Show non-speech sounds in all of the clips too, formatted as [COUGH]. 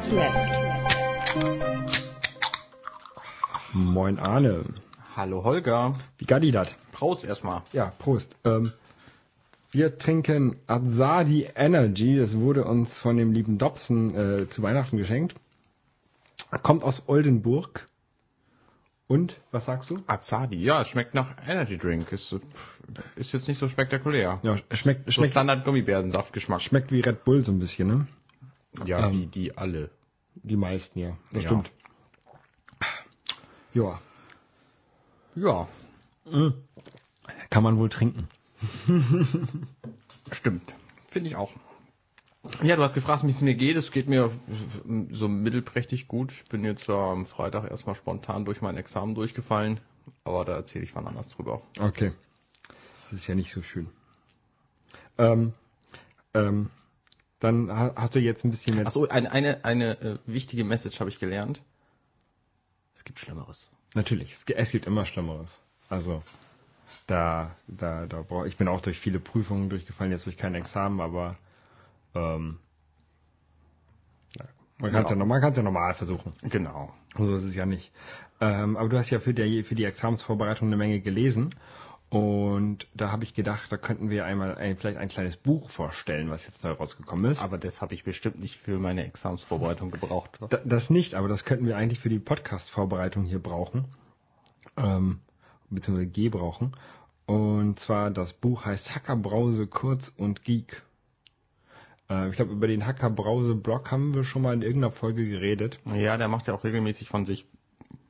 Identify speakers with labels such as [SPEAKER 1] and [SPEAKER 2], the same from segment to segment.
[SPEAKER 1] 30 minutes left.
[SPEAKER 2] Moin Arne.
[SPEAKER 3] Hallo Holger.
[SPEAKER 2] Wie gadi dat?
[SPEAKER 3] Prost erstmal.
[SPEAKER 2] Ja, Prost. Ähm, wir trinken Azadi Energy. Das wurde uns von dem lieben Dobson äh, zu Weihnachten geschenkt. Kommt aus Oldenburg. Und, was sagst du?
[SPEAKER 3] Azadi. Ja, es schmeckt nach Energy Drink. Ist, ist jetzt nicht so spektakulär.
[SPEAKER 2] Ja, schmeckt,
[SPEAKER 3] So
[SPEAKER 2] schmeckt,
[SPEAKER 3] Standard Gummibärensaftgeschmack.
[SPEAKER 2] schmeckt wie Red Bull so ein bisschen, ne?
[SPEAKER 3] Ja,
[SPEAKER 2] Ähm,
[SPEAKER 3] wie die alle.
[SPEAKER 2] Die meisten, ja. Das
[SPEAKER 3] Ja.
[SPEAKER 2] stimmt. Ja,
[SPEAKER 3] Ja,
[SPEAKER 2] kann man wohl trinken. [LAUGHS]
[SPEAKER 3] stimmt. Finde ich auch. Ja, du hast gefragt, wie es mir geht. Es geht mir äh, so mittelprächtig gut. Ich bin jetzt äh, am Freitag erstmal spontan durch mein Examen durchgefallen. Aber da erzähle ich wann anders drüber.
[SPEAKER 2] Okay. Das ist ja nicht so schön. Ähm, ähm, dann ha- hast du jetzt ein bisschen mehr.
[SPEAKER 3] Achso, eine, eine, eine äh, wichtige Message habe ich gelernt. Es gibt Schlimmeres.
[SPEAKER 2] Natürlich, es, gi- es gibt immer Schlimmeres. Also da, da, da brauch, ich bin auch durch viele Prüfungen durchgefallen, jetzt durch kein Examen, aber ähm, man kann es ja,
[SPEAKER 3] Ja.
[SPEAKER 2] man kann's ja normal versuchen.
[SPEAKER 3] Genau.
[SPEAKER 2] So ist es ja nicht. Ähm, aber du hast ja für die, für die Examensvorbereitung eine Menge gelesen. Und da habe ich gedacht, da könnten wir einmal ein, vielleicht ein kleines Buch vorstellen, was jetzt neu rausgekommen ist.
[SPEAKER 3] Aber das habe ich bestimmt nicht für meine Examsvorbereitung gebraucht.
[SPEAKER 2] Da, das nicht, aber das könnten wir eigentlich für die Podcast-Vorbereitung hier brauchen. Ähm, beziehungsweise G brauchen. Und zwar das Buch heißt Hacker Brause Kurz und Geek. Äh, ich glaube, über den Hacker Brause Blog haben wir schon mal in irgendeiner Folge geredet.
[SPEAKER 3] Ja, der macht ja auch regelmäßig von sich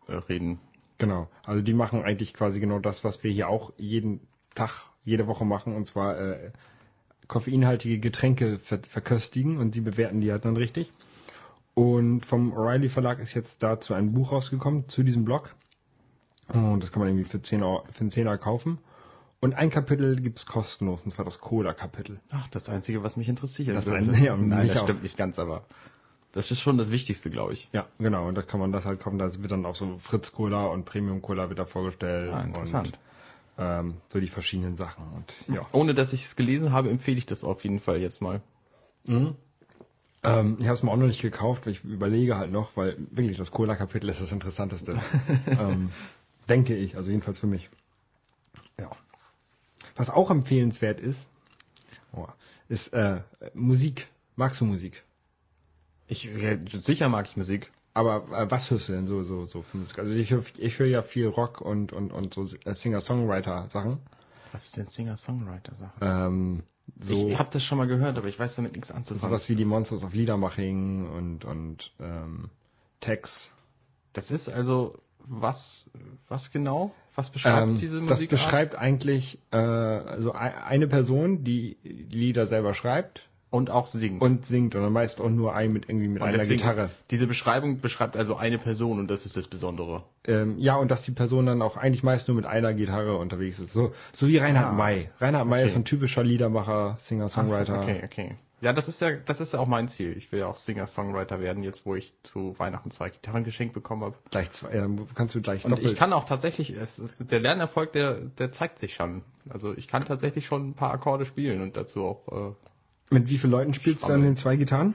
[SPEAKER 3] äh, reden.
[SPEAKER 2] Genau. Also die machen eigentlich quasi genau das, was wir hier auch jeden Tag, jede Woche machen, und zwar äh, koffeinhaltige Getränke ver verköstigen und sie bewerten die halt dann richtig. Und vom O'Reilly Verlag ist jetzt dazu ein Buch rausgekommen zu diesem Blog. Und das kann man irgendwie für 10 Euro, für einen Zehner kaufen. Und ein Kapitel gibt's kostenlos, und zwar das Cola-Kapitel.
[SPEAKER 3] Ach, das Einzige, was mich interessiert.
[SPEAKER 2] Das
[SPEAKER 3] würde.
[SPEAKER 2] ein- ja,
[SPEAKER 3] Nein, das
[SPEAKER 2] auch.
[SPEAKER 3] stimmt nicht ganz, aber das ist schon das Wichtigste, glaube ich.
[SPEAKER 2] Ja, genau. Und da kann man das halt kaufen. Da wird dann auch so Fritz Cola und Premium Cola wird da vorgestellt.
[SPEAKER 3] Ah, interessant.
[SPEAKER 2] Und ähm, so die verschiedenen Sachen. Und ja.
[SPEAKER 3] Ohne dass ich es gelesen habe, empfehle ich das auf jeden Fall jetzt mal.
[SPEAKER 2] Ähm, ich habe es mir auch noch nicht gekauft, weil ich überlege halt noch, weil wirklich das Cola-Kapitel ist das Interessanteste. [LAUGHS] ähm, denke ich, also jedenfalls für mich. Ja. Was auch empfehlenswert ist, oh, ist äh, Musik. Magst du Musik?
[SPEAKER 3] Ich, sicher mag ich Musik.
[SPEAKER 2] Aber äh, was hörst du denn so, so, so für Musik? Also ich höre ich hör ja viel Rock und, und, und so äh, Singer-Songwriter-Sachen.
[SPEAKER 3] Was ist denn Singer-Songwriter-Sache?
[SPEAKER 2] Ähm, so
[SPEAKER 3] Ich habe das schon mal gehört, aber ich weiß damit nichts anzufangen.
[SPEAKER 2] sowas wie die Monsters of Liedermaching und, und ähm, Tex.
[SPEAKER 3] Das ist also was, was genau? Was beschreibt
[SPEAKER 2] Ähm,
[SPEAKER 3] diese
[SPEAKER 2] das
[SPEAKER 3] Musik?
[SPEAKER 2] beschreibt eigentlich äh, also ei- eine Person, die Lieder selber schreibt
[SPEAKER 3] und auch singt.
[SPEAKER 2] und singt und dann meist auch nur ein mit irgendwie mit
[SPEAKER 3] Und
[SPEAKER 2] einer Gitarre.
[SPEAKER 3] Ist, diese Beschreibung beschreibt also eine Person und das ist das Besondere.
[SPEAKER 2] Ähm, ja, und dass die Person dann auch eigentlich meist nur mit einer Gitarre unterwegs ist. So, so wie Reinhard
[SPEAKER 3] Ah,
[SPEAKER 2] May. Reinhard May
[SPEAKER 3] okay.
[SPEAKER 2] ist ein typischer Liedermacher, Singer, Songwriter.
[SPEAKER 3] So, Okay, okay. Ja, das ist ja, das ist ja auch mein Ziel. Ich will ja auch Singer-Songwriter werden, jetzt wo ich zu Weihnachten zwei Gitarren geschenkt bekommen habe.
[SPEAKER 2] Gleich zwei, äh, kannst du gleich
[SPEAKER 3] Und
[SPEAKER 2] doppelt.
[SPEAKER 3] ich kann auch tatsächlich, es ist, der Lernerfolg, der, der zeigt sich schon. Also ich kann tatsächlich schon ein paar Akkorde spielen und dazu auch
[SPEAKER 2] mit wie vielen Leuten spielst du dann
[SPEAKER 3] Spannend.
[SPEAKER 2] den zwei Gitarren?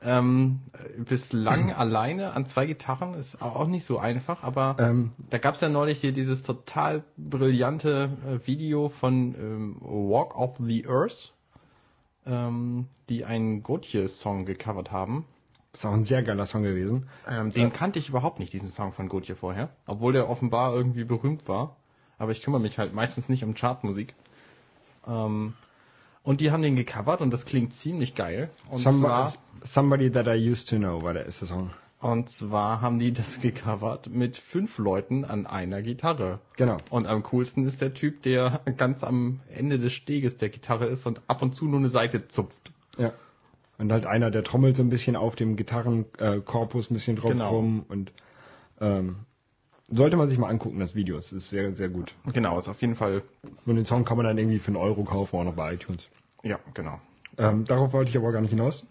[SPEAKER 3] äh, ähm, bislang [CLEARS THROAT] alleine an zwei Gitarren ist auch nicht so einfach, aber
[SPEAKER 2] Ähm,
[SPEAKER 3] da gab's ja neulich hier dieses total brillante äh, Video von ähm, Walk of the Earth, ähm, die einen Gotye-Song gecovert haben.
[SPEAKER 2] ist auch ein sehr geiler Song gewesen.
[SPEAKER 3] Ähm, den kannte ich überhaupt nicht, diesen Song von Gotye vorher, obwohl der offenbar irgendwie berühmt war. Aber ich kümmere mich halt meistens nicht um Chartmusik. Ähm, und die haben den gecovert und das klingt ziemlich geil. Und
[SPEAKER 2] Somebody,
[SPEAKER 3] zwar,
[SPEAKER 2] Somebody That I Used to Know war der erste Song.
[SPEAKER 3] und zwar haben die das [LAUGHS] gecovert mit fünf Leuten an einer Gitarre.
[SPEAKER 2] Genau.
[SPEAKER 3] Und am coolsten ist der Typ, der ganz am Ende des Steges der Gitarre ist und ab und zu nur eine Seite zupft.
[SPEAKER 2] Ja. Und halt einer, der trommelt so ein bisschen auf dem Gitarrenkorpus äh, ein bisschen drauf
[SPEAKER 3] Genau.
[SPEAKER 2] rum und ähm, sollte man sich mal angucken, das Video. Es ist sehr, sehr gut.
[SPEAKER 3] Genau, ist auf jeden Fall,
[SPEAKER 2] Und den Song kann man dann irgendwie für einen Euro kaufen, auch noch bei iTunes.
[SPEAKER 3] ja, genau.
[SPEAKER 2] Ähm, darauf wollte ich aber gar nicht hinaus.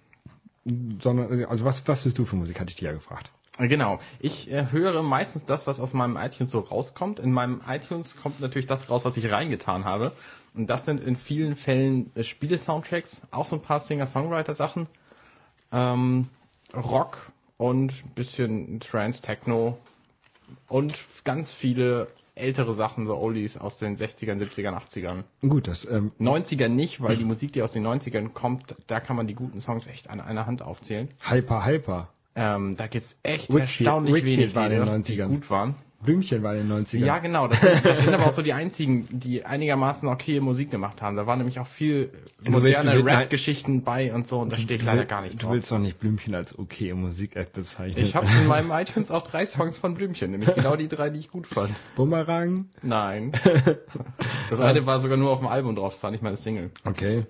[SPEAKER 2] Sondern, also was, was hörst du für Musik, hatte ich dir ja gefragt.
[SPEAKER 3] Genau. Ich äh, höre meistens das, was aus meinem iTunes so rauskommt. In meinem iTunes kommt natürlich das raus, was ich reingetan habe. Und das sind in vielen Fällen äh, Spiele-Soundtracks, auch so ein paar Singer-Songwriter-Sachen. Ähm, Rock und bisschen Trance, Techno und ganz viele ältere Sachen, so Oldies aus den 60ern, 70ern, 80ern.
[SPEAKER 2] Gut, das ähm,
[SPEAKER 3] 90er nicht, weil die Musik, die aus den 90ern kommt, da kann man die guten Songs echt an einer Hand aufzählen.
[SPEAKER 2] Hyper Hyper.
[SPEAKER 3] Ähm, da gibt's echt
[SPEAKER 2] Whitfield-
[SPEAKER 3] erstaunlich
[SPEAKER 2] Whitfield
[SPEAKER 3] wenig
[SPEAKER 2] war in den
[SPEAKER 3] Lieder, die
[SPEAKER 2] 90ern.
[SPEAKER 3] gut waren.
[SPEAKER 2] Blümchen war in den 90ern.
[SPEAKER 3] Ja, genau. Das sind, das sind [LAUGHS] aber auch so die einzigen, die einigermaßen okay Musik gemacht haben. Da waren nämlich auch viel
[SPEAKER 2] Du
[SPEAKER 3] moderne
[SPEAKER 2] du
[SPEAKER 3] Rap-Geschichten bei und so und da stehe ich leider gar nicht
[SPEAKER 2] Du
[SPEAKER 3] drauf.
[SPEAKER 2] willst doch nicht Blümchen als okay Musik-App bezeichnen.
[SPEAKER 3] Ich habe in [LAUGHS] meinem iTunes auch drei Songs von Blümchen, nämlich genau die drei, die ich gut fand.
[SPEAKER 2] Bumerang.
[SPEAKER 3] Nein. [LAUGHS] Das eine war sogar nur auf dem Album drauf, das war nicht meine Single.
[SPEAKER 2] Okay,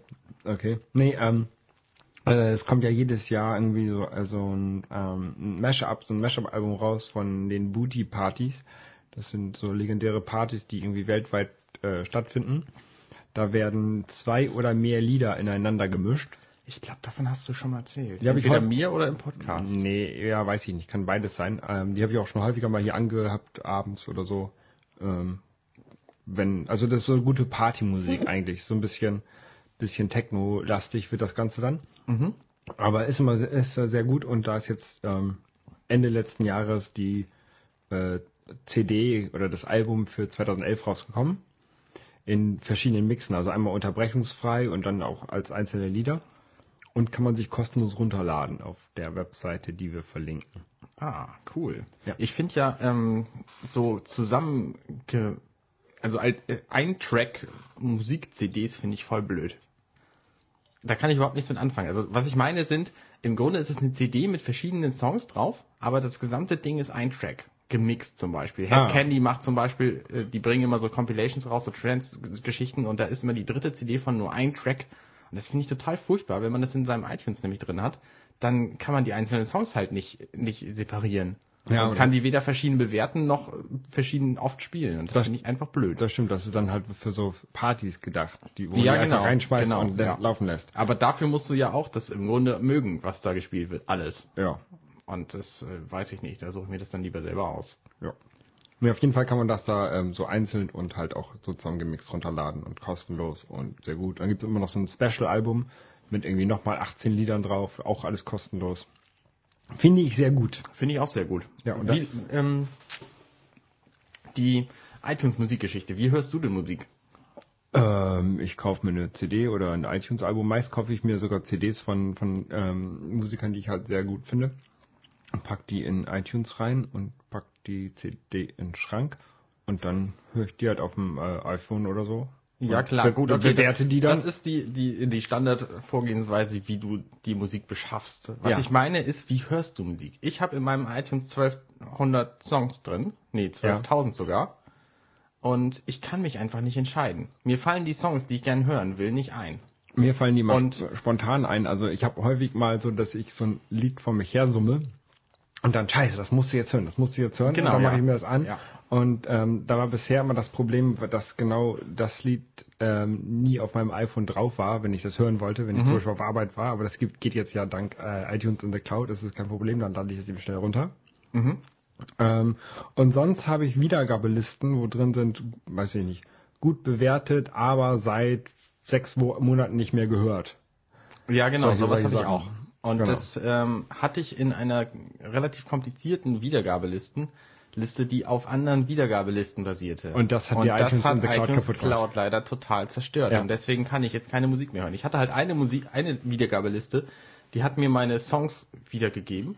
[SPEAKER 2] okay. Nee, ähm, äh, es kommt ja jedes Jahr irgendwie so also ein, ähm, ein Mashup, so ein Mashup-Album raus von den Booty-Partys. Das sind so legendäre Partys, die irgendwie weltweit äh, stattfinden. Da werden zwei oder mehr Lieder ineinander gemischt.
[SPEAKER 3] Ich glaube, davon hast du schon mal erzählt.
[SPEAKER 2] Die hab ich
[SPEAKER 3] Entweder
[SPEAKER 2] heute-
[SPEAKER 3] mir oder im Podcast.
[SPEAKER 2] Nee, ja, weiß ich nicht, kann beides sein. Ähm, die habe ich auch schon häufiger mal hier angehabt, abends oder so. Ähm, wenn, also das ist so gute Partymusik [LAUGHS] eigentlich, so ein bisschen, bisschen Techno-lastig wird das Ganze dann. Aber ist immer ist sehr gut und da ist jetzt ähm, Ende letzten Jahres die äh, CD oder das Album für 2011 rausgekommen in verschiedenen Mixen, also einmal unterbrechungsfrei und dann auch als einzelne Lieder und kann man sich kostenlos runterladen auf der Webseite, die wir verlinken.
[SPEAKER 3] Ah, cool.
[SPEAKER 2] Ja.
[SPEAKER 3] Ich finde ja ähm, so zusammen, also äh, ein Track Musik-CDs finde ich voll blöd. Da kann ich überhaupt nichts mit anfangen. Also was ich meine sind, im Grunde ist es eine CD mit verschiedenen Songs drauf, aber das gesamte Ding ist ein Track. Gemixt zum Beispiel. Head
[SPEAKER 2] Ah.
[SPEAKER 3] Candy macht zum Beispiel, äh, die bringen immer so Compilations raus, so Trance-Geschichten und da ist immer die dritte CD von nur ein Track. Und das finde ich total furchtbar, wenn man das in seinem iTunes nämlich drin hat, dann kann man die einzelnen Songs halt nicht, nicht separieren.
[SPEAKER 2] Ja,
[SPEAKER 3] und
[SPEAKER 2] aber-
[SPEAKER 3] kann die weder verschieden bewerten noch verschieden oft spielen. Und das,
[SPEAKER 2] Das-
[SPEAKER 3] finde ich einfach blöd.
[SPEAKER 2] Das stimmt, das ist dann halt für so Partys gedacht, die wo
[SPEAKER 3] Ja,
[SPEAKER 2] einfach
[SPEAKER 3] genau,
[SPEAKER 2] reinschmeißt
[SPEAKER 3] genau,
[SPEAKER 2] und
[SPEAKER 3] ja.
[SPEAKER 2] laufen lässt.
[SPEAKER 3] Aber dafür musst du ja auch das im Grunde mögen, was da gespielt wird. Alles.
[SPEAKER 2] Ja,
[SPEAKER 3] Und das äh, weiß ich nicht. Da suche ich mir das dann lieber selber aus.
[SPEAKER 2] ja. Nee, auf jeden Fall kann man das da ähm, so einzeln und halt auch sozusagen gemixt runterladen und kostenlos und sehr gut. Dann gibt es immer noch so ein Special-Album mit irgendwie nochmal 18 Liedern drauf, auch alles kostenlos. Finde ich sehr gut.
[SPEAKER 3] Finde ich auch sehr gut.
[SPEAKER 2] Ja, und
[SPEAKER 3] wie, ähm, die iTunes-Musikgeschichte. Wie hörst du denn Musik?
[SPEAKER 2] Ähm, ich kaufe mir eine CD oder ein iTunes-Album. Meist kaufe ich mir sogar CDs von, von ähm, Musikern, die ich halt sehr gut finde. Und pack die in iTunes rein und pack die CD in den Schrank. Und dann höre ich die halt auf dem äh, iPhone oder so.
[SPEAKER 3] Ja klar, gut,
[SPEAKER 2] und
[SPEAKER 3] okay,
[SPEAKER 2] bewerte
[SPEAKER 3] das,
[SPEAKER 2] die dann.
[SPEAKER 3] Das ist die, die, die Standardvorgehensweise, wie du die Musik beschaffst. Was
[SPEAKER 2] Ja.
[SPEAKER 3] ich meine ist, wie hörst du Musik? Ich habe in meinem iTunes 1200 Songs drin, nee, 12.000 sogar. Und ich kann mich einfach nicht entscheiden. Mir fallen die Songs, die ich gern hören will, nicht ein.
[SPEAKER 2] Mir fallen die mal
[SPEAKER 3] Und-
[SPEAKER 2] sp- spontan ein. Also ich habe häufig mal so, dass ich so ein Lied vor mich her summe und dann scheiße, das musst du jetzt hören, das musst du jetzt hören.
[SPEAKER 3] Genau,
[SPEAKER 2] und dann
[SPEAKER 3] ja.
[SPEAKER 2] mache ich mir das an.
[SPEAKER 3] Ja.
[SPEAKER 2] Und ähm, da war bisher immer das Problem, dass genau das Lied ähm, nie auf meinem iPhone drauf war, wenn ich das hören wollte, wenn ich
[SPEAKER 3] Mhm.
[SPEAKER 2] zum Beispiel auf Arbeit war. Aber das gibt, geht jetzt ja dank äh, iTunes in the Cloud, das ist kein Problem, dann lade ich das eben schnell runter.
[SPEAKER 3] Mhm.
[SPEAKER 2] Ähm, und sonst habe ich Wiedergabelisten, wo drin sind, weiß ich nicht, gut bewertet, aber seit sechs Monaten nicht mehr gehört.
[SPEAKER 3] Ja, genau, sowas habe ich auch. Und
[SPEAKER 2] Genau.
[SPEAKER 3] das ähm, hatte ich in einer relativ komplizierten Wiedergabelisten. Liste, die auf anderen Wiedergabelisten basierte.
[SPEAKER 2] Und das hat die
[SPEAKER 3] das
[SPEAKER 2] iTunes
[SPEAKER 3] hat
[SPEAKER 2] Cloud
[SPEAKER 3] iTunes. Cloud leider total zerstört.
[SPEAKER 2] Ja.
[SPEAKER 3] Und deswegen kann ich jetzt keine Musik mehr hören. Ich hatte halt eine Musik, eine Wiedergabeliste, die hat mir meine Songs wiedergegeben.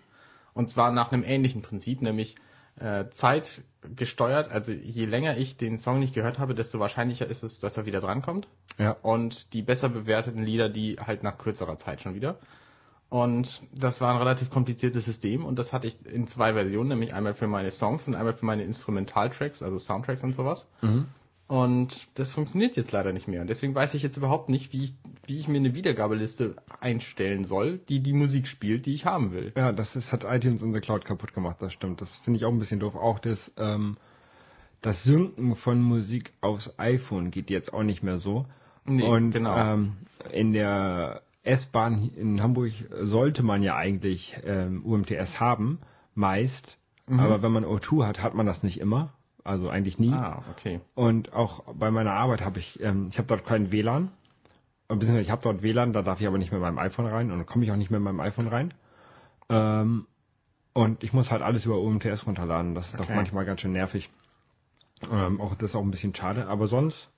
[SPEAKER 3] Und zwar nach einem ähnlichen Prinzip, nämlich äh, Zeit gesteuert. Also je länger ich den Song nicht gehört habe, desto wahrscheinlicher ist es, dass er wieder drankommt.
[SPEAKER 2] Ja.
[SPEAKER 3] Und die besser bewerteten Lieder, die halt nach kürzerer Zeit schon wieder. Und das war ein relativ kompliziertes System und das hatte ich in zwei Versionen, nämlich einmal für meine Songs und einmal für meine Instrumentaltracks, also Soundtracks und sowas. Und das funktioniert jetzt leider nicht mehr. Und deswegen weiß ich jetzt überhaupt nicht, wie ich, wie ich mir eine Wiedergabeliste einstellen soll, die die Musik spielt, die ich haben will.
[SPEAKER 2] Ja, das ist, hat iTunes in the Cloud kaputt gemacht, das stimmt. Das finde ich auch ein bisschen doof. Auch das, ähm, das Synken von Musik aufs iPhone geht jetzt auch nicht mehr so.
[SPEAKER 3] Nee,
[SPEAKER 2] Und
[SPEAKER 3] genau.
[SPEAKER 2] ähm, in der S-Bahn in Hamburg sollte man ja eigentlich ähm, UMTS haben, meist.
[SPEAKER 3] Mhm.
[SPEAKER 2] Aber wenn man O2 hat, hat man das nicht immer. Also eigentlich nie.
[SPEAKER 3] Ah, okay.
[SPEAKER 2] Und auch bei meiner Arbeit habe ich, ähm, ich habe dort kein WLAN. Beziehungsweise ich habe dort WLAN, da darf ich aber nicht mit meinem iPhone rein und dann komme ich auch nicht mit meinem iPhone rein. Ähm, und ich muss halt alles über UMTS runterladen. Das ist doch
[SPEAKER 3] Okay.
[SPEAKER 2] manchmal ganz schön nervig. Ähm, auch das ist auch ein bisschen schade, aber sonst,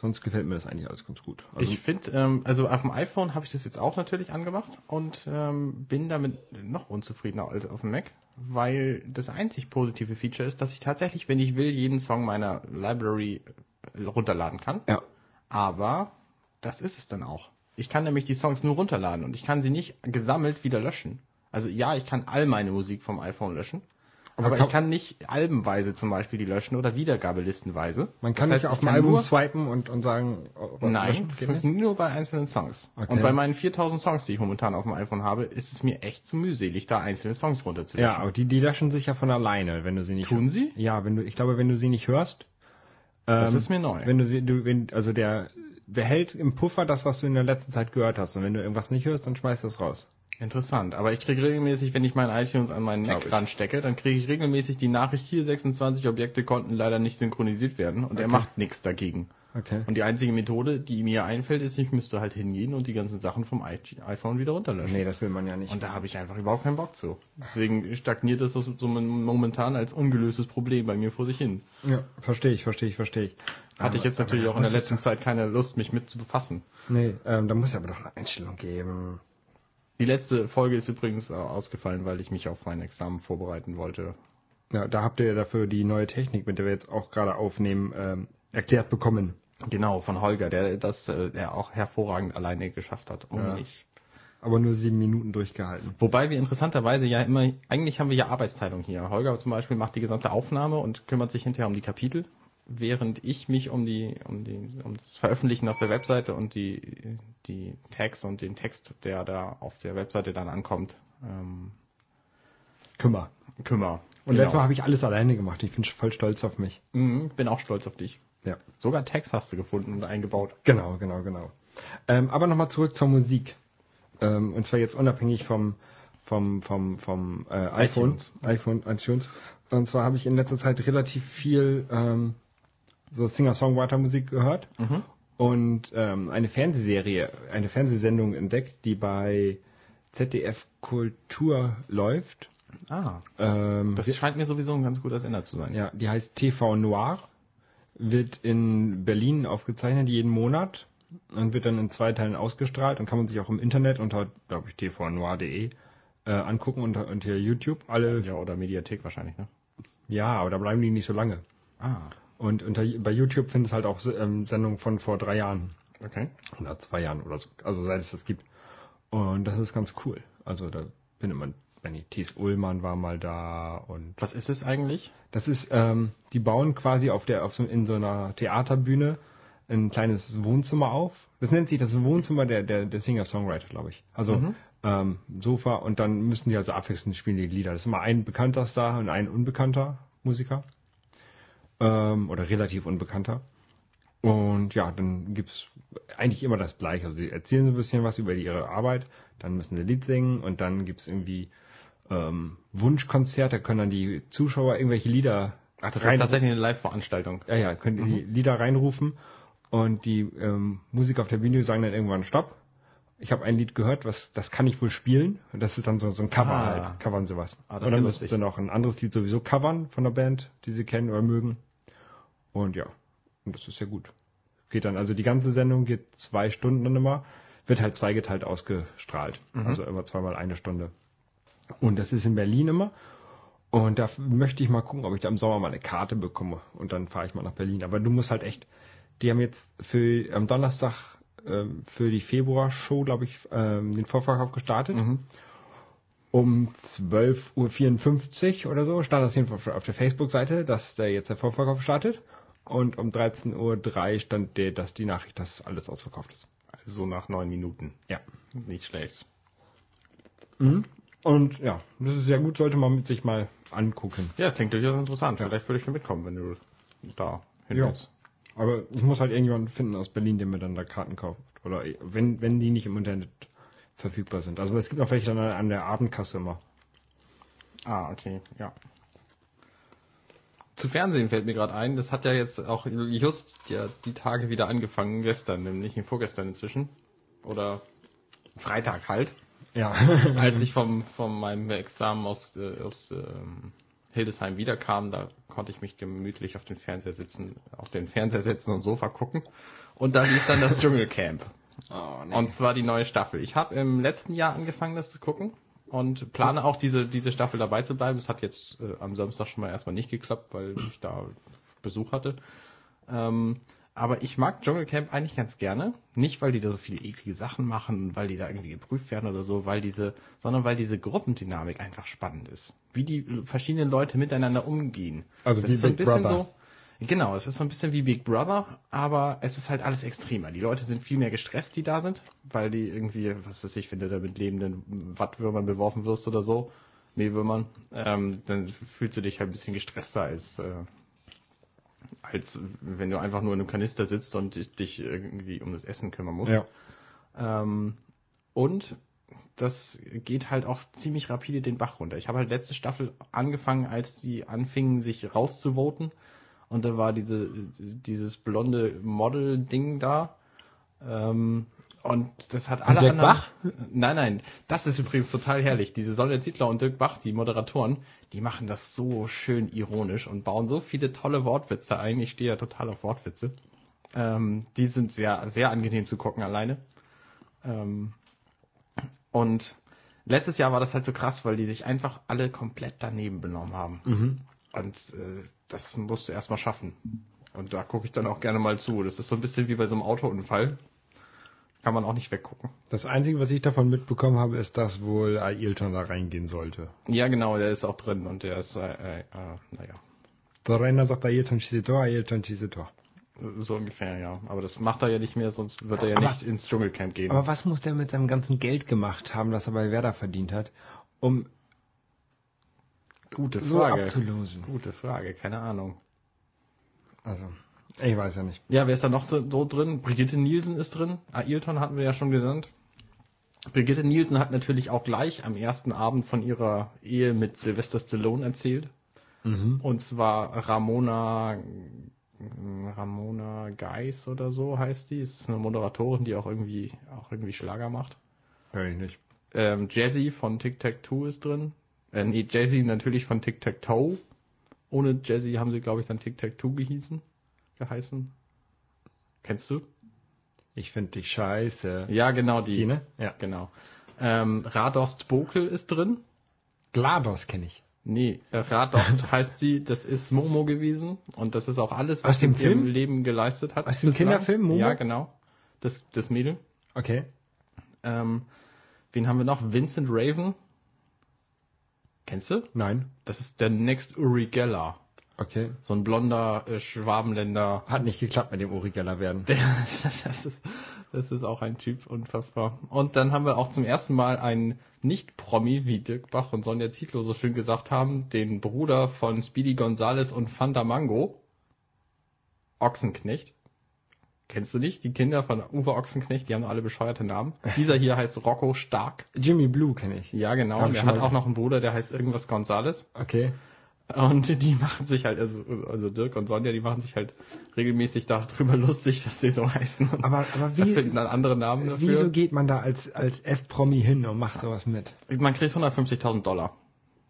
[SPEAKER 2] sonst gefällt mir das eigentlich alles ganz gut. Also,
[SPEAKER 3] ich finde, ähm, also auf dem iPhone habe ich das jetzt auch natürlich angemacht und ähm, bin damit noch unzufriedener als auf dem Mac, weil das einzig positive Feature ist, dass ich tatsächlich, wenn ich will, jeden Song meiner Library äh, runterladen kann.
[SPEAKER 2] ja.
[SPEAKER 3] Aber das ist es dann auch. Ich kann nämlich die Songs nur runterladen und ich kann sie nicht gesammelt wieder löschen. Also ja, ich kann all meine Musik vom iPhone löschen.
[SPEAKER 2] Aber
[SPEAKER 3] Aber,
[SPEAKER 2] kann-
[SPEAKER 3] ich kann nicht albenweise zum Beispiel die löschen oder Wiedergabelistenweise.
[SPEAKER 2] Man kann
[SPEAKER 3] Das
[SPEAKER 2] nicht
[SPEAKER 3] heißt,
[SPEAKER 2] auf
[SPEAKER 3] ich
[SPEAKER 2] dem Album swipen und, und sagen, oh,
[SPEAKER 3] Nein,
[SPEAKER 2] löschen?
[SPEAKER 3] das
[SPEAKER 2] Geht
[SPEAKER 3] ist
[SPEAKER 2] nicht?
[SPEAKER 3] nur bei einzelnen Songs.
[SPEAKER 2] Okay.
[SPEAKER 3] Und bei meinen 4000 Songs, die ich momentan auf dem iPhone habe, ist es mir echt zu mühselig, da einzelne Songs runterzulöschen.
[SPEAKER 2] Ja, aber die, die löschen sich ja von alleine, wenn du sie nicht
[SPEAKER 3] Tun sie?
[SPEAKER 2] Ja, wenn du, ich glaube, wenn du sie nicht hörst.
[SPEAKER 3] Das
[SPEAKER 2] ähm,
[SPEAKER 3] ist mir neu.
[SPEAKER 2] Wenn du sie, du, wenn, also der behält im Puffer das, was du in der letzten Zeit gehört hast. Und wenn du irgendwas nicht hörst, dann schmeißt das raus.
[SPEAKER 3] Interessant. Aber ich kriege regelmäßig, wenn ich mein iTunes an meinen Mac ranstecke, dann kriege ich regelmäßig die Nachricht, hier 26 Objekte konnten leider nicht synchronisiert werden und er
[SPEAKER 2] Okay.
[SPEAKER 3] macht nichts dagegen.
[SPEAKER 2] Okay.
[SPEAKER 3] Und die einzige Methode, die mir einfällt, ist, ich müsste halt hingehen und die ganzen Sachen vom iPhone wieder runterlöschen.
[SPEAKER 2] Nee, das will man ja nicht.
[SPEAKER 3] Und da habe ich einfach überhaupt keinen Bock zu. Deswegen stagniert das so, momentan als ungelöstes Problem bei mir vor sich hin.
[SPEAKER 2] ja, verstehe ich, verstehe ich, verstehe ich.
[SPEAKER 3] Hatte ich jetzt
[SPEAKER 2] Aber-
[SPEAKER 3] natürlich auch in der letzten Zeit keine Lust, mich mit zu befassen.
[SPEAKER 2] Nee, ähm, da muss es aber doch eine Einstellung geben.
[SPEAKER 3] Die letzte Folge ist übrigens ausgefallen, weil ich mich auf mein Examen vorbereiten wollte.
[SPEAKER 2] Ja, da habt ihr ja dafür die neue Technik, mit der wir jetzt auch gerade aufnehmen, ähm, erklärt bekommen.
[SPEAKER 3] Genau, von Holger, der das äh, der auch hervorragend alleine geschafft hat. ohne
[SPEAKER 2] Ja.
[SPEAKER 3] mich.
[SPEAKER 2] Aber nur sieben Minuten durchgehalten.
[SPEAKER 3] Wobei wir interessanterweise ja immer, eigentlich haben wir ja Arbeitsteilung hier. Holger zum Beispiel macht die gesamte Aufnahme und kümmert sich hinterher um die Kapitel, während ich mich um die, um die, um das Veröffentlichen auf der Webseite und die, die Tags und den Text, der da auf der Webseite dann ankommt, ähm,
[SPEAKER 2] Kümmer.
[SPEAKER 3] kümmere.
[SPEAKER 2] Und letztes Mal habe ich alles alleine gemacht. Ich bin voll stolz auf mich.
[SPEAKER 3] Mhm, bin auch stolz auf dich.
[SPEAKER 2] Ja.
[SPEAKER 3] Sogar Tags hast du gefunden und eingebaut.
[SPEAKER 2] Genau, genau, genau. Ähm, aber nochmal zurück zur Musik. Ähm, und zwar jetzt unabhängig vom, vom, vom, vom äh, iPhone,
[SPEAKER 3] iTunes.
[SPEAKER 2] iPhone, iTunes. Und zwar habe ich in letzter Zeit relativ viel ähm, so Singer-Songwriter-Musik gehört
[SPEAKER 3] Mhm.
[SPEAKER 2] und ähm, eine Fernsehserie, eine Fernsehsendung entdeckt, die bei ZDF Kultur läuft.
[SPEAKER 3] Ah,
[SPEAKER 2] Ähm,
[SPEAKER 3] das scheint mir sowieso ein ganz guter Sender zu sein.
[SPEAKER 2] ja, die heißt TV Noir, wird in Berlin aufgezeichnet jeden Monat und wird dann in zwei Teilen ausgestrahlt und kann man sich auch im Internet unter, glaube ich, tvnoir.de äh, angucken unter, unter YouTube. Alle,
[SPEAKER 3] Ja, oder Mediathek wahrscheinlich, ne?
[SPEAKER 2] ja, aber da bleiben die nicht so lange.
[SPEAKER 3] Ah,
[SPEAKER 2] Und unter, bei YouTube findest du halt auch ähm, Sendungen von vor drei Jahren
[SPEAKER 3] okay.
[SPEAKER 2] oder zwei Jahren oder so, also seit es das gibt. Und das ist ganz cool. Also da findet man, wenn die Thies Ullmann war mal da und
[SPEAKER 3] Was ist es eigentlich?
[SPEAKER 2] Das ist, ähm, die bauen quasi auf der, auf so, in so einer Theaterbühne ein kleines Wohnzimmer auf. Das nennt sich das Wohnzimmer der, der, der Singer-Songwriter, glaube ich. Also
[SPEAKER 3] Mhm.
[SPEAKER 2] ähm, Sofa und dann müssen die also abwechselnd spielen die Lieder. Das ist immer ein bekannter Star und ein unbekannter Musiker. Ähm, oder relativ unbekannter. Und ja, dann gibt's eigentlich immer das Gleiche. Also die erzählen so ein bisschen was über ihre Arbeit, dann müssen sie ein Lied singen und dann gibt's irgendwie ähm, Wunschkonzert, da können dann die Zuschauer irgendwelche Lieder
[SPEAKER 3] Ach, das
[SPEAKER 2] rein-
[SPEAKER 3] ist tatsächlich eine Live-Veranstaltung.
[SPEAKER 2] ja, ja, können die Lieder reinrufen und die ähm, Musiker auf der Bühne sagen dann irgendwann Stopp. Ich habe ein Lied gehört, was das kann ich wohl spielen. Und das ist dann so, so ein Cover
[SPEAKER 3] Ah.
[SPEAKER 2] halt. Covern sie was.
[SPEAKER 3] Ah,
[SPEAKER 2] und dann müssen sie noch ein anderes Lied sowieso covern von der Band, die sie kennen oder mögen. Und ja, und das ist ja gut. Geht dann, also die ganze Sendung geht zwei Stunden dann immer, wird halt zweigeteilt ausgestrahlt. Also immer zweimal eine Stunde. Und das ist in Berlin immer. Und da möchte ich mal gucken, ob ich da im Sommer mal eine Karte bekomme. Und dann fahre ich mal nach Berlin. Aber du musst halt echt, die haben jetzt für am Donnerstag ähm, für die Februar-Show, glaube ich, ähm, den Vorverkauf gestartet.
[SPEAKER 3] Mhm.
[SPEAKER 2] Um 12.54 Uhr oder so stand das jedenfalls auf der Facebook-Seite, dass der jetzt der Vorverkauf startet. Und um 13.03 Uhr stand der, dass die Nachricht, dass alles ausverkauft ist.
[SPEAKER 3] So nach neun Minuten.
[SPEAKER 2] Ja.
[SPEAKER 3] Nicht schlecht.
[SPEAKER 2] Und ja, das ist sehr gut, sollte man mit sich mal angucken.
[SPEAKER 3] Ja, das klingt durchaus interessant. Vielleicht würde ich mitkommen, wenn du da hin
[SPEAKER 2] Ja.
[SPEAKER 3] willst.
[SPEAKER 2] Aber ich muss halt irgendjemanden finden aus Berlin, der mir dann da Karten kauft. Oder wenn, wenn die nicht im Internet verfügbar sind. Also es gibt auch welche dann an der Abendkasse immer.
[SPEAKER 3] Ah, okay, ja. Zu Fernsehen fällt mir gerade ein, das hat ja jetzt auch just ja, die Tage wieder angefangen, gestern, nämlich vorgestern inzwischen. Oder Freitag halt.
[SPEAKER 2] Ja. [LAUGHS]
[SPEAKER 3] Als ich vom, von meinem Examen aus, äh, aus ähm, Hildesheim wiederkam, da konnte ich mich gemütlich auf den Fernseher sitzen, auf den Fernseher setzen und Sofa gucken. Und da lief dann das Dschungelcamp.
[SPEAKER 2] Oh, nee.
[SPEAKER 3] Und zwar die neue Staffel. Ich habe im letzten Jahr angefangen, das zu gucken und plane auch diese, diese Staffel dabei zu bleiben. Es hat jetzt äh, am Samstag schon mal erstmal nicht geklappt, weil ich da Besuch hatte. Ähm, aber ich mag Dschungelcamp eigentlich ganz gerne. Nicht, weil die da so viele eklige Sachen machen, weil die da irgendwie geprüft werden oder so, weil diese, sondern weil diese Gruppendynamik einfach spannend ist. Wie die verschiedenen Leute miteinander umgehen.
[SPEAKER 2] Also
[SPEAKER 3] das
[SPEAKER 2] wie
[SPEAKER 3] ist so ein
[SPEAKER 2] Big
[SPEAKER 3] bisschen
[SPEAKER 2] Brother.
[SPEAKER 3] so. Genau, es ist so ein bisschen wie Big Brother, aber es ist halt alles extremer. Die Leute sind viel mehr gestresst, die da sind, weil die irgendwie, was weiß ich, wenn du da mit lebenden Wattwürmern beworfen wirst oder so, Mehlwürmern, ähm, dann fühlst du dich halt ein bisschen gestresster als, äh, als wenn du einfach nur in einem Kanister sitzt und dich, dich irgendwie um das Essen kümmern musst.
[SPEAKER 2] Ja.
[SPEAKER 3] Ähm, und das geht halt auch ziemlich rapide den Bach runter. Ich habe halt letzte Staffel angefangen, als die anfingen, sich rauszuvoten. Und da war diese, dieses blonde Model-Ding da. Ähm, und das hat alle
[SPEAKER 2] Dirk
[SPEAKER 3] anderen.
[SPEAKER 2] Bach?
[SPEAKER 3] Nein, nein. Das ist übrigens total herrlich. Diese Sonja Zietler und Dirk Bach, die Moderatoren, die machen das so schön ironisch und bauen so viele tolle Wortwitze ein. Ich stehe ja total auf Wortwitze. Ähm, die sind sehr, sehr angenehm zu gucken alleine. Ähm, und letztes Jahr war das halt so krass, weil die sich einfach alle komplett daneben benommen haben.
[SPEAKER 2] Mhm.
[SPEAKER 3] Und äh, das musst du erstmal schaffen. Und da gucke ich dann auch gerne mal zu. Das ist so ein bisschen wie bei so einem Autounfall. Kann man auch nicht weggucken.
[SPEAKER 2] Das Einzige, was ich davon mitbekommen habe, ist, dass wohl Ailton da reingehen sollte.
[SPEAKER 3] Ja, genau, der ist auch drin und der ist, äh, äh, naja,
[SPEAKER 2] Der Rainer sagt Ailton schießt Tor, Ailton schießt Tor.
[SPEAKER 3] so ungefähr, ja. Aber das macht er ja nicht mehr, sonst wird er ja
[SPEAKER 2] Aber-
[SPEAKER 3] nicht ins Dschungelcamp gehen.
[SPEAKER 2] Aber was muss der mit seinem ganzen Geld gemacht haben, das er bei Werder verdient hat, um
[SPEAKER 3] Gute
[SPEAKER 2] so
[SPEAKER 3] Frage.
[SPEAKER 2] abzulosen?
[SPEAKER 3] Gute Frage, keine Ahnung.
[SPEAKER 2] Also, ich weiß ja nicht.
[SPEAKER 3] Ja, wer ist da noch so, so drin? Brigitte Nielsen ist drin. Ailton hatten wir ja schon genannt. Brigitte Nielsen hat natürlich auch gleich am ersten Abend von ihrer Ehe mit Sylvester Stallone erzählt.
[SPEAKER 2] Mhm.
[SPEAKER 3] Und zwar Ramona Ramona Geis oder so heißt die. Es ist eine Moderatorin, die auch irgendwie auch irgendwie Schlager macht.
[SPEAKER 2] Hör ich nicht.
[SPEAKER 3] Ähm, Jazzy von Tic Tac Toe ist drin. Äh, nee, Jazzy natürlich von Tic Tac Toe. Ohne Jazzy haben sie, glaube ich, dann Tic Tac Toe gehießen, geheißen. Kennst du?
[SPEAKER 2] Ich finde dich scheiße.
[SPEAKER 3] Ja, genau die.
[SPEAKER 2] Die, ne? Ja.
[SPEAKER 3] Genau. Ähm, Radost Bokel ist drin.
[SPEAKER 2] GLaDOS kenne ich.
[SPEAKER 3] Nee, äh, Radost [LAUGHS] heißt sie, das ist Momo gewesen und das ist auch alles, was sie in ihrem
[SPEAKER 2] Film?
[SPEAKER 3] Leben geleistet hat.
[SPEAKER 2] Aus dem
[SPEAKER 3] bislang.
[SPEAKER 2] Kinderfilm, Momo?
[SPEAKER 3] Ja, genau. Das, das Mädel.
[SPEAKER 2] Okay.
[SPEAKER 3] Ähm, wen haben wir noch? Vincent Raven. Kennst du?
[SPEAKER 2] Nein.
[SPEAKER 3] Das ist der Next Uri Geller.
[SPEAKER 2] Okay.
[SPEAKER 3] So ein blonder äh, Schwabenländer.
[SPEAKER 2] Hat nicht geklappt mit dem Uri Geller werden.
[SPEAKER 3] Der, [LAUGHS] das, ist, das ist auch ein Typ, unfassbar. Und dann haben wir auch zum ersten Mal einen Nicht-Promi, wie Dirk Bach und Sonja Zietlow so schön gesagt haben, den Bruder von Speedy Gonzales und Fanta Mango, Ochsenknecht. Kennst du nicht? Die Kinder von Uwe Ochsenknecht, die haben alle bescheuerte Namen. Dieser hier heißt Rocco Stark.
[SPEAKER 2] Jimmy Blue kenne ich.
[SPEAKER 3] Ja, genau. Und er hat auch noch einen Bruder, der heißt irgendwas Gonzales.
[SPEAKER 2] Okay.
[SPEAKER 3] Und die machen sich halt, also, also Dirk und Sonja, die machen sich halt regelmäßig darüber lustig, dass sie so heißen. Und
[SPEAKER 2] Aber, aber wie,
[SPEAKER 3] dann andere Namen dafür.
[SPEAKER 2] wieso geht man da als, als F-Promi hin und macht sowas mit?
[SPEAKER 3] Man kriegt 150.000 Dollar.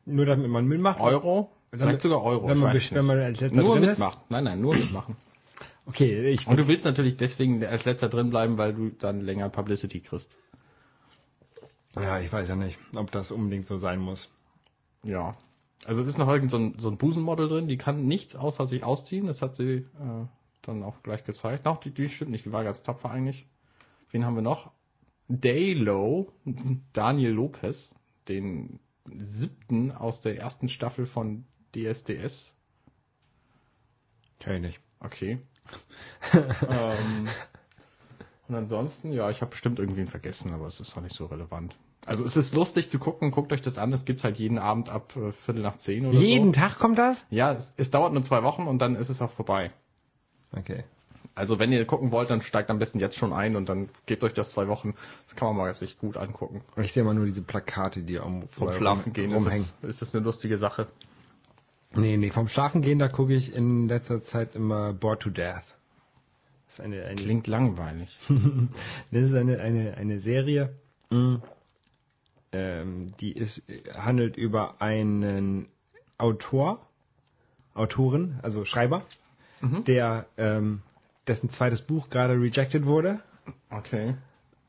[SPEAKER 2] Nur damit man mitmacht?
[SPEAKER 3] Euro? Vielleicht sogar Euro.
[SPEAKER 2] Wenn man,
[SPEAKER 3] weiß
[SPEAKER 2] besch-
[SPEAKER 3] nicht.
[SPEAKER 2] wenn man als letzter
[SPEAKER 3] nur mitmacht. Nein, nein, nur mitmachen.
[SPEAKER 2] Okay, ich
[SPEAKER 3] Und du willst natürlich deswegen als letzter drin bleiben, weil du dann länger Publicity kriegst.
[SPEAKER 2] Ja, ich weiß ja nicht, ob das unbedingt so sein muss.
[SPEAKER 3] Ja. Also es ist noch irgend so ein, so ein Busenmodel drin, die kann nichts außer sich ausziehen. Das hat sie äh, dann auch gleich gezeigt. Auch die, die stimmt nicht, die war ganz tapfer eigentlich. Wen haben wir noch? Daylo, [LAUGHS] Daniel Lopez, den siebten aus der ersten Staffel von DSDS.
[SPEAKER 2] Kenn ich nicht.
[SPEAKER 3] Okay. Ähm, und ansonsten, ja, ich habe bestimmt irgendwen vergessen, aber es ist auch nicht so relevant. Also es ist lustig zu gucken, guckt euch das an, es gibt's halt jeden Abend ab äh, Viertel nach zehn oder
[SPEAKER 2] Jeden
[SPEAKER 3] so.
[SPEAKER 2] Tag kommt das?
[SPEAKER 3] Ja, es, es dauert nur zwei Wochen und dann ist es auch vorbei.
[SPEAKER 2] Okay.
[SPEAKER 3] Also wenn ihr gucken wollt, dann steigt am besten jetzt schon ein und dann gebt euch das zwei Wochen. Das kann man mal sich gut angucken.
[SPEAKER 2] Ich sehe immer nur diese Plakate, die am
[SPEAKER 3] Vom
[SPEAKER 2] rum-
[SPEAKER 3] Schlafen gehen ist
[SPEAKER 2] rumhängen.
[SPEAKER 3] das, ist das eine lustige Sache.
[SPEAKER 2] Nee, nee, vom Schlafen gehen, da gucke ich in letzter Zeit immer Bored to Death. Das ist eine, eine
[SPEAKER 3] Klingt langweilig. [LAUGHS]
[SPEAKER 2] Das ist eine, eine, eine Serie. mm, ähm, die ist, handelt über einen Autor, Autoren, also Schreiber, der ähm, dessen zweites Buch gerade rejected wurde
[SPEAKER 3] Okay.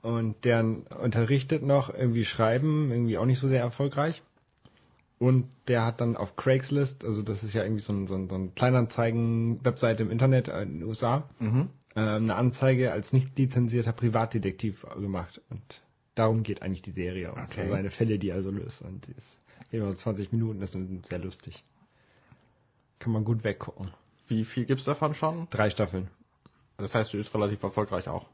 [SPEAKER 2] und der unterrichtet noch irgendwie Schreiben, irgendwie auch nicht so sehr erfolgreich. Und der hat dann auf Craigslist, also das ist ja irgendwie so ein, so ein, so ein Kleinanzeigen-Webseite im Internet in den USA,
[SPEAKER 3] Mhm.
[SPEAKER 2] Äh, eine Anzeige als nicht lizenzierter Privatdetektiv gemacht. Und darum geht eigentlich die Serie. Und
[SPEAKER 3] Okay.
[SPEAKER 2] seine Fälle, die er so löst. Und die ist immer 20 Minuten, das ist sehr lustig. Kann man gut weggucken.
[SPEAKER 3] Wie viel gibt's davon schon?
[SPEAKER 2] Drei Staffeln.
[SPEAKER 3] Das heißt, du bist relativ erfolgreich auch.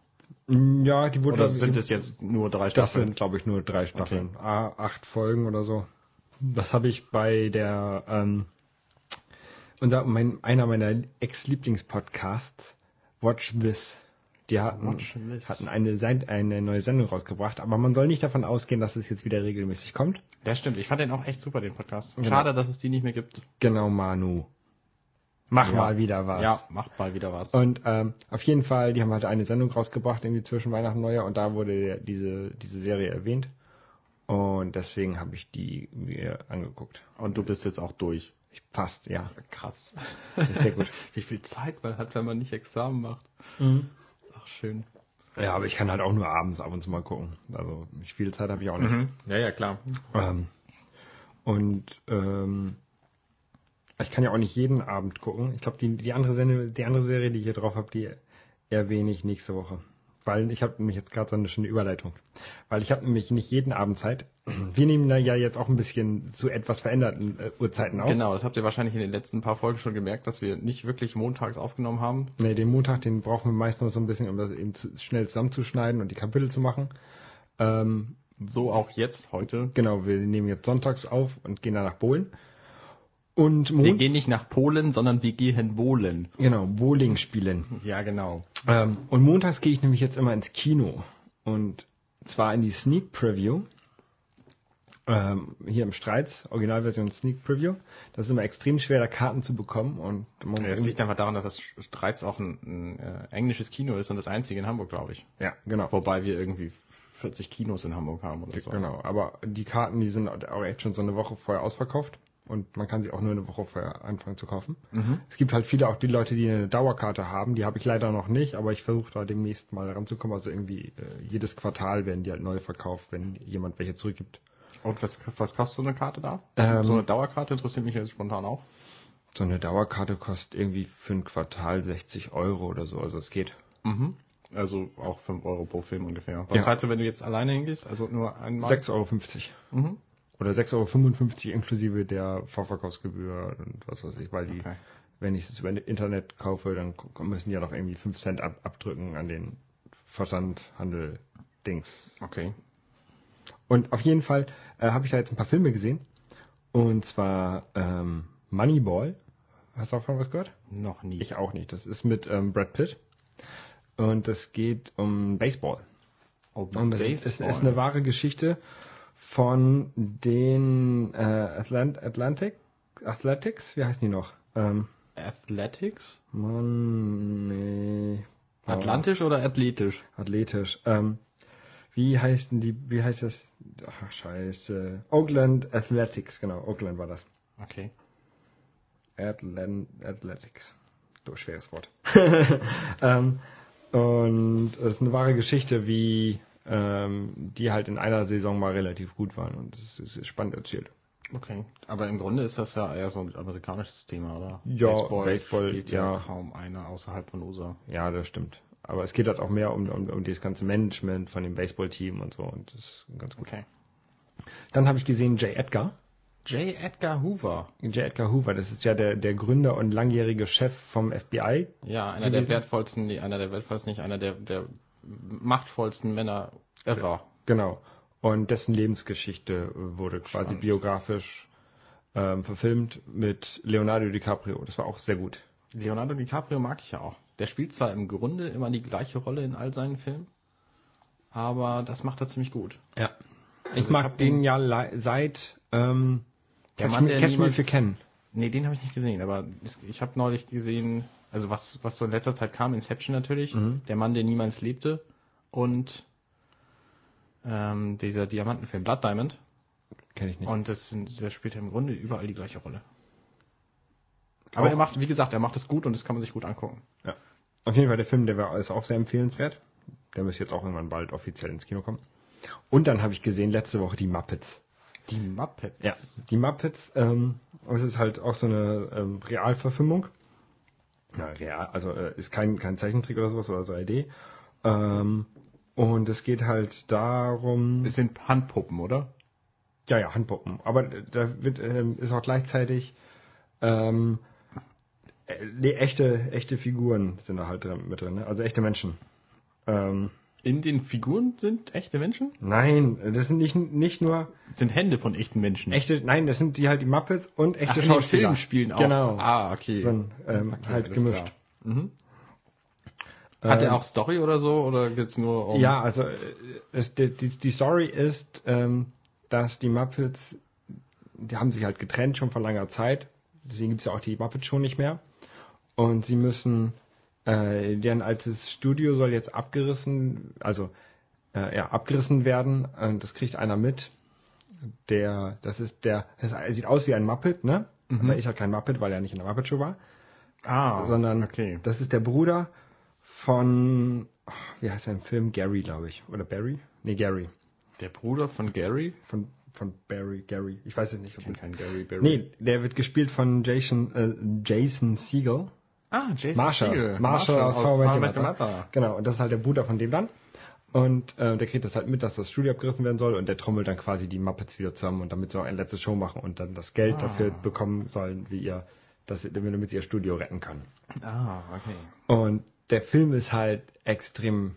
[SPEAKER 2] Ja, die wurde
[SPEAKER 3] Oder sind es jetzt nur drei
[SPEAKER 2] Das
[SPEAKER 3] Staffeln?
[SPEAKER 2] sind, glaube ich, nur drei Staffeln. Ah, acht Folgen oder so. Das habe ich bei der, ähm, unser, mein, einer meiner Ex-Lieblingspodcasts, Watch This. Die hatten,
[SPEAKER 3] This.
[SPEAKER 2] hatten eine, eine neue Sendung rausgebracht, aber man soll nicht davon ausgehen, dass es jetzt wieder regelmäßig kommt.
[SPEAKER 3] Ja, stimmt. Ich fand den auch echt super, den Podcast.
[SPEAKER 2] Genau.
[SPEAKER 3] Schade, dass es die nicht mehr gibt.
[SPEAKER 2] Genau, Manu. Mach
[SPEAKER 3] Ja.
[SPEAKER 2] mal wieder was.
[SPEAKER 3] Ja, macht mal wieder was.
[SPEAKER 2] Und ähm, auf jeden Fall, die haben halt eine Sendung rausgebracht, irgendwie zwischen Weihnachten und Neujahr, und da wurde diese, diese Serie erwähnt. Und deswegen habe ich die mir angeguckt.
[SPEAKER 3] Und du bist jetzt auch durch.
[SPEAKER 2] Fast, ja.
[SPEAKER 3] Krass.
[SPEAKER 2] Sehr gut. [LAUGHS]
[SPEAKER 3] Wie viel Zeit man hat, wenn man nicht Examen macht. Ach, schön.
[SPEAKER 2] ja, aber ich kann halt auch nur abends ab und zu mal gucken. Also nicht viel Zeit habe ich auch nicht.
[SPEAKER 3] Ja, ja, klar.
[SPEAKER 2] Ähm, und ähm, ich kann ja auch nicht jeden Abend gucken. Ich glaube, die, die, andere Sende, die andere Serie, die ich hier drauf habe, die erwähne ich nächste Woche. Weil ich habe nämlich jetzt gerade so eine schöne Überleitung. Weil ich habe nämlich nicht jeden Abend Zeit. Wir nehmen da ja jetzt auch ein bisschen zu etwas veränderten äh, Uhrzeiten auf.
[SPEAKER 3] Genau, das habt ihr wahrscheinlich in den letzten paar Folgen schon gemerkt, dass wir nicht wirklich montags aufgenommen haben.
[SPEAKER 2] Nee, den Montag, den brauchen wir meist noch so ein bisschen, um das eben zu, schnell zusammenzuschneiden und die Kapitel zu machen. Ähm,
[SPEAKER 3] So auch jetzt, heute.
[SPEAKER 2] genau, wir nehmen jetzt sonntags auf und gehen dann nach Bohlen. Und
[SPEAKER 3] Wir gehen nicht nach Polen, sondern wir gehen bowlen.
[SPEAKER 2] genau, Bowling spielen.
[SPEAKER 3] Ja, genau.
[SPEAKER 2] Ähm, und montags gehe ich nämlich jetzt immer ins Kino. Und zwar in die Sneak Preview. Ähm, hier im Streits, Originalversion Sneak Preview. Das ist immer extrem schwer, da Karten zu bekommen. Und man
[SPEAKER 3] Ja, es
[SPEAKER 2] irgendwie-
[SPEAKER 3] liegt einfach daran, dass das Streits auch ein, ein äh, englisches Kino ist und das einzige in Hamburg, glaube ich.
[SPEAKER 2] ja, genau.
[SPEAKER 3] Wobei wir irgendwie 40 Kinos in Hamburg haben oder so.
[SPEAKER 2] Genau, aber die Karten, die sind auch echt schon so eine Woche vorher ausverkauft. Und man kann sie auch nur eine Woche vorher anfangen zu kaufen. Es gibt halt viele auch die Leute, die eine Dauerkarte haben. Die habe ich leider noch nicht, aber ich versuche da demnächst mal ranzukommen. Also irgendwie äh, jedes Quartal werden die halt neu verkauft, wenn jemand welche zurückgibt.
[SPEAKER 3] Und was, was kostet so eine Karte da?
[SPEAKER 2] Ähm,
[SPEAKER 3] so eine Dauerkarte interessiert mich jetzt spontan auch.
[SPEAKER 2] So eine Dauerkarte kostet irgendwie für ein Quartal 60 Euro oder so. Also es geht.
[SPEAKER 3] Also auch 5 Euro pro Film ungefähr. Was
[SPEAKER 2] Ja.
[SPEAKER 3] zahlst du, wenn du jetzt alleine hingehst? Also nur einmal?
[SPEAKER 2] 6,50 Euro.
[SPEAKER 3] Mhm.
[SPEAKER 2] Oder 6,55 Euro inklusive der Vorverkaufsgebühr und was weiß ich, weil die,
[SPEAKER 3] Okay.
[SPEAKER 2] wenn ich es über Internet kaufe, dann müssen die ja noch irgendwie 5 Cent ab, abdrücken an den Versandhandel-Dings.
[SPEAKER 3] Okay.
[SPEAKER 2] Und auf jeden Fall äh, habe ich da jetzt ein paar Filme gesehen. Und zwar ähm, Moneyball. Hast du davon was gehört?
[SPEAKER 3] Noch nie.
[SPEAKER 2] Ich auch nicht. Das ist mit ähm, Brad Pitt. Und es geht um Baseball.
[SPEAKER 3] oh,
[SPEAKER 2] Und es ist, es
[SPEAKER 3] Baseball.
[SPEAKER 2] ist eine wahre Geschichte von den äh, Atlant Atlantic Athletics, wie heißen die noch? Ähm,
[SPEAKER 3] Athletics?
[SPEAKER 2] Mann, nee.
[SPEAKER 3] Atlantisch oder athletisch?
[SPEAKER 2] Athletisch. Ähm, wie heißt denn die, wie heißt das? Ach, scheiße. Oakland Athletics, genau. Oakland war das.
[SPEAKER 3] Okay.
[SPEAKER 2] Atlant Athletics. So, schweres Wort. [LAUGHS] ähm, und es ist eine wahre Geschichte, wie ähm, die halt in einer Saison mal relativ gut waren. Und es ist, ist spannend erzählt.
[SPEAKER 3] Okay. Aber im Grunde ist das ja eher so ein amerikanisches Thema, oder?
[SPEAKER 2] Ja,
[SPEAKER 3] Baseball,
[SPEAKER 2] Baseball,
[SPEAKER 3] spielt ja,
[SPEAKER 2] ja.
[SPEAKER 3] kaum einer außerhalb von USA.
[SPEAKER 2] Ja, das stimmt. Aber es geht halt auch mehr um, um, um das ganze Management von dem Baseballteam und so. Und das ist ganz gut.
[SPEAKER 3] Okay.
[SPEAKER 2] Dann habe ich gesehen J. Edgar.
[SPEAKER 3] J. Edgar Hoover.
[SPEAKER 2] J. Edgar Hoover, das ist ja der, der Gründer und langjährige Chef vom FBI.
[SPEAKER 3] Ja, einer der
[SPEAKER 2] Gewesen?
[SPEAKER 3] wertvollsten, nee, einer der wertvollsten, nicht einer der, der machtvollsten Männer ever.
[SPEAKER 2] Genau. Und dessen Lebensgeschichte wurde quasi
[SPEAKER 3] Spannend.
[SPEAKER 2] biografisch ähm, verfilmt mit Leonardo DiCaprio. Das war auch sehr gut.
[SPEAKER 3] Leonardo DiCaprio mag ich ja auch. Der spielt zwar im Grunde immer die gleiche Rolle in all seinen Filmen, aber das macht er ziemlich gut.
[SPEAKER 2] Ja.
[SPEAKER 3] Also
[SPEAKER 2] Ich
[SPEAKER 3] ich
[SPEAKER 2] mag
[SPEAKER 3] hab
[SPEAKER 2] den ja seit ähm,
[SPEAKER 3] Der
[SPEAKER 2] Catch,
[SPEAKER 3] Mann,
[SPEAKER 2] Me,
[SPEAKER 3] der
[SPEAKER 2] Catch Me
[SPEAKER 3] niemals-
[SPEAKER 2] If You Can.
[SPEAKER 3] Nee, den habe ich nicht gesehen, aber ich habe neulich gesehen, also was, was so in letzter Zeit kam, Inception natürlich, der Mann, der niemals lebte und Ähm, dieser Diamantenfilm, Blood Diamond.
[SPEAKER 2] Kenne ich nicht.
[SPEAKER 3] Und das, das spielt im Grunde überall die gleiche Rolle. Aber
[SPEAKER 2] Auch-
[SPEAKER 3] er macht, wie gesagt, er macht es gut und das kann man sich gut angucken.
[SPEAKER 2] Ja. Auf jeden Fall, der Film, der war, ist auch sehr empfehlenswert. Der müsste jetzt auch irgendwann bald offiziell ins Kino kommen. Und dann habe ich gesehen, letzte Woche die Muppets.
[SPEAKER 3] Die Muppets.
[SPEAKER 2] Ja, die Muppets, ähm, es ist halt auch so eine ähm, Realverfilmung. Ja, real, also äh, ist kein, kein Zeichentrick oder sowas oder 3D. Ähm, und es geht halt darum.
[SPEAKER 3] Es sind Handpuppen, oder?
[SPEAKER 2] Ja, ja, Handpuppen. Aber da wird, ähm, ist auch gleichzeitig ähm, äh, nee, echte, echte Figuren sind da halt drin, mit drin, ne? also echte Menschen. Ähm,
[SPEAKER 3] In den Figuren sind echte Menschen?
[SPEAKER 2] nein, das sind nicht, nicht nur
[SPEAKER 3] Das sind Hände von echten Menschen.
[SPEAKER 2] echte, nein, das sind die halt die Muppets und echte
[SPEAKER 3] Ach,
[SPEAKER 2] Schauspieler.
[SPEAKER 3] Film spielen auch.
[SPEAKER 2] Genau.
[SPEAKER 3] Ah, okay.
[SPEAKER 2] Sind, ähm,
[SPEAKER 3] Okay,
[SPEAKER 2] halt gemischt.
[SPEAKER 3] Mhm. Hat
[SPEAKER 2] Ähm,
[SPEAKER 3] er auch Story oder so? Oder geht's nur um.
[SPEAKER 2] Ja, also äh, es, die, die, die Story ist, ähm, dass die Muppets, die haben sich halt getrennt schon vor langer Zeit. Deswegen gibt's ja auch die Muppets schon nicht mehr. Und sie müssen, äh, deren altes Studio soll jetzt abgerissen, also äh, ja, abgerissen werden. Und das kriegt einer mit. Der, das ist der, das sieht aus wie ein Muppet, ne? Aber ist halt kein Muppet, weil er nicht in der Muppet Show war.
[SPEAKER 3] Ah,
[SPEAKER 2] sondern
[SPEAKER 3] okay.
[SPEAKER 2] das ist der Bruder von, wie heißt er im Film? Gary, glaube ich. Oder Barry? Nee, Gary.
[SPEAKER 3] Der Bruder von Gary?
[SPEAKER 2] Von, von Barry, Gary. Ich weiß es nicht.
[SPEAKER 3] Ich kenne keinen Gary Barry.
[SPEAKER 2] Nee, der wird gespielt von Jason, äh, Jason Siegel.
[SPEAKER 3] Ah, Jason
[SPEAKER 2] Marshall.
[SPEAKER 3] Segel.
[SPEAKER 2] Marshall aus How I Met Your Mother. Genau, und das ist halt der Bruder von dem dann. Und äh, der kriegt das halt mit, dass das Studio abgerissen werden soll und der trommelt dann quasi die Muppets wieder zusammen und damit sie noch eine letzte Show machen und dann das Geld
[SPEAKER 3] Ah.
[SPEAKER 2] dafür bekommen sollen, wie ihr, dass, damit sie ihr Studio retten können.
[SPEAKER 3] Ah, okay.
[SPEAKER 2] Und der Film ist halt extrem.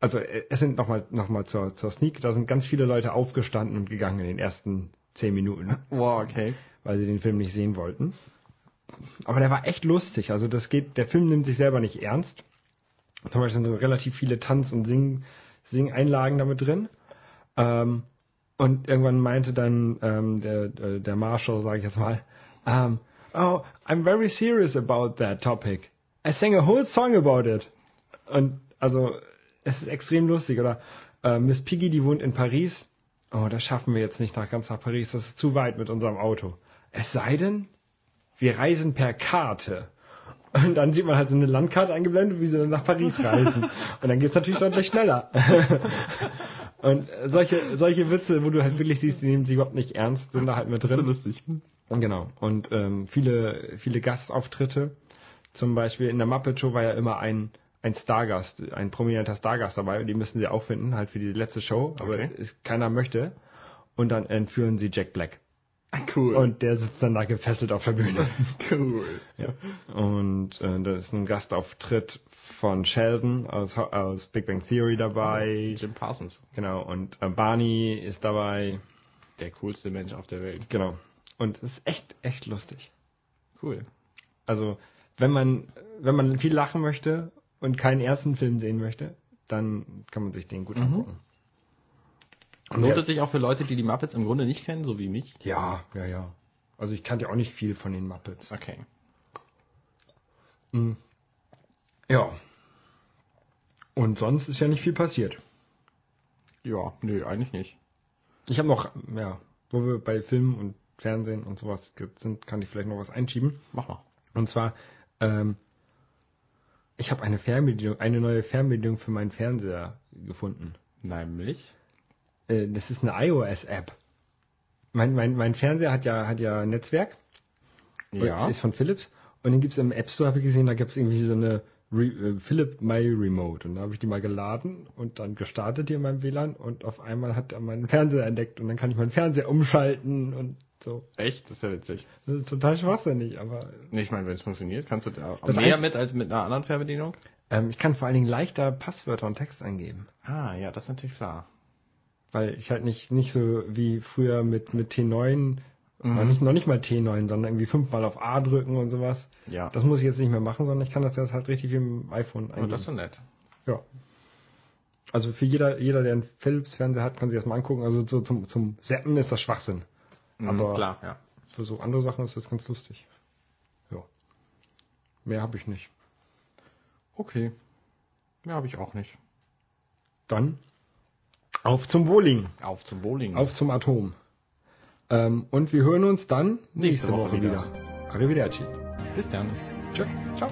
[SPEAKER 2] Also äh, es sind nochmal noch mal zur, zur Sneak, da sind ganz viele Leute aufgestanden und gegangen in den ersten zehn Minuten,
[SPEAKER 3] Wow, okay.
[SPEAKER 2] weil sie den Film nicht sehen wollten. Aber der war echt lustig. Also das geht, der Film nimmt sich selber nicht ernst. Zum Beispiel sind relativ viele Tanz- und Sing, Sing-Einlagen damit drin. Ähm, und irgendwann meinte dann ähm, der, äh, der Marshall, sage ich jetzt mal, ähm, oh, I'm very serious about that topic. I sang a whole song about it. Und also, es ist extrem lustig. Oder äh, Miss Piggy, die wohnt in Paris. Oh, das schaffen wir jetzt nicht nach ganz nach Paris. Das ist zu weit mit unserem Auto. Es sei denn, wir reisen per Karte. Und dann sieht man halt so eine Landkarte eingeblendet, wie sie dann nach Paris reisen. Und dann geht's natürlich deutlich schneller. [LAUGHS] Und solche, solche Witze, wo du halt wirklich siehst, die nehmen sich überhaupt nicht ernst, sind da halt mit
[SPEAKER 3] Das ist so
[SPEAKER 2] drin.
[SPEAKER 3] lustig.
[SPEAKER 2] Genau. Und ähm, viele, viele Gastauftritte. Zum Beispiel in der Muppet Show war ja immer ein, ein Stargast, ein prominenter Stargast dabei und die müssen sie auch finden, halt für die letzte Show, aber
[SPEAKER 3] Okay.
[SPEAKER 2] es, keiner möchte. Und dann entführen sie Jack Black.
[SPEAKER 3] Cool.
[SPEAKER 2] Und der sitzt dann da gefesselt auf der Bühne. [LAUGHS]
[SPEAKER 3] cool.
[SPEAKER 2] Ja. Und äh, da ist ein Gastauftritt von Sheldon aus, aus Big Bang Theory dabei.
[SPEAKER 3] Jim Parsons.
[SPEAKER 2] Genau. Und äh, Barney ist dabei.
[SPEAKER 3] Der coolste Mensch auf der Welt.
[SPEAKER 2] Genau. Und es ist echt, echt lustig.
[SPEAKER 3] Cool.
[SPEAKER 2] Also, wenn man, wenn man viel lachen möchte und keinen ersten Film sehen möchte, dann kann man sich den gut angucken.
[SPEAKER 3] Lohnt es sich auch für Leute, die die Muppets im Grunde nicht kennen, so wie mich?
[SPEAKER 2] Ja, ja, ja. Also ich kannte auch nicht viel von den Muppets.
[SPEAKER 3] Okay.
[SPEAKER 2] Ja. Und sonst ist ja nicht viel passiert.
[SPEAKER 3] Ja, nö, eigentlich nicht.
[SPEAKER 2] Ich habe noch, ja, wo wir bei Film und Fernsehen und sowas sind, kann ich vielleicht noch was einschieben.
[SPEAKER 3] Mach mal.
[SPEAKER 2] Und zwar, ähm, ich habe eine Fernbedienung, eine neue Fernbedienung für meinen Fernseher gefunden.
[SPEAKER 3] Nämlich?
[SPEAKER 2] Äh, das ist eine iOS-App. Mein, mein, mein Fernseher hat ja, hat ja Netzwerk.
[SPEAKER 3] Ja.
[SPEAKER 2] Ist von Philips. Und den gibt's im App Store, habe ich gesehen, da gibt's irgendwie so eine Re äh, Philip My Remote. Und da habe ich die mal geladen und dann gestartet hier in meinem WLAN und auf einmal hat er meinen Fernseher entdeckt und dann kann ich meinen Fernseher umschalten und so.
[SPEAKER 3] Echt? Das ist ja witzig.
[SPEAKER 2] Das ist total schwachsinnig, aber
[SPEAKER 3] Nee, ich meine, wenn es funktioniert, kannst du da
[SPEAKER 2] Das
[SPEAKER 3] mehr mit als mit einer anderen Fernbedienung?
[SPEAKER 2] ähm, ich kann vor allen Dingen leichter Passwörter und Text eingeben.
[SPEAKER 3] Ah, ja, das ist natürlich klar.
[SPEAKER 2] Weil ich halt nicht, nicht so wie früher mit, mit T9,
[SPEAKER 3] Mhm.
[SPEAKER 2] noch, nicht, noch nicht mal T9, sondern irgendwie fünfmal auf A drücken und sowas.
[SPEAKER 3] Ja.
[SPEAKER 2] Das muss ich jetzt nicht mehr machen, sondern ich kann das jetzt halt richtig wie im iPhone
[SPEAKER 3] oh,
[SPEAKER 2] eingeben.
[SPEAKER 3] das ist so nett.
[SPEAKER 2] ja. Also für jeder, jeder, der einen Philips-Fernseher hat, kann sich das mal angucken. Also so zum, zum Zappen ist das Schwachsinn.
[SPEAKER 3] Mhm,
[SPEAKER 2] Aber
[SPEAKER 3] klar, ja.
[SPEAKER 2] für so andere Sachen ist das ganz lustig. Ja. Mehr habe ich nicht.
[SPEAKER 3] Okay. Mehr habe ich auch nicht.
[SPEAKER 2] Dann Auf zum Bowling.
[SPEAKER 3] Auf zum Bowling.
[SPEAKER 2] Auf zum Atom. Ähm, und wir hören uns dann nächste,
[SPEAKER 3] Nächste Woche
[SPEAKER 2] Woche, wieder.
[SPEAKER 3] wieder.
[SPEAKER 2] Arrivederci.
[SPEAKER 3] Bis dann.
[SPEAKER 2] Tschö. Ciao.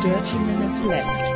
[SPEAKER 1] Dirty Minutes Left.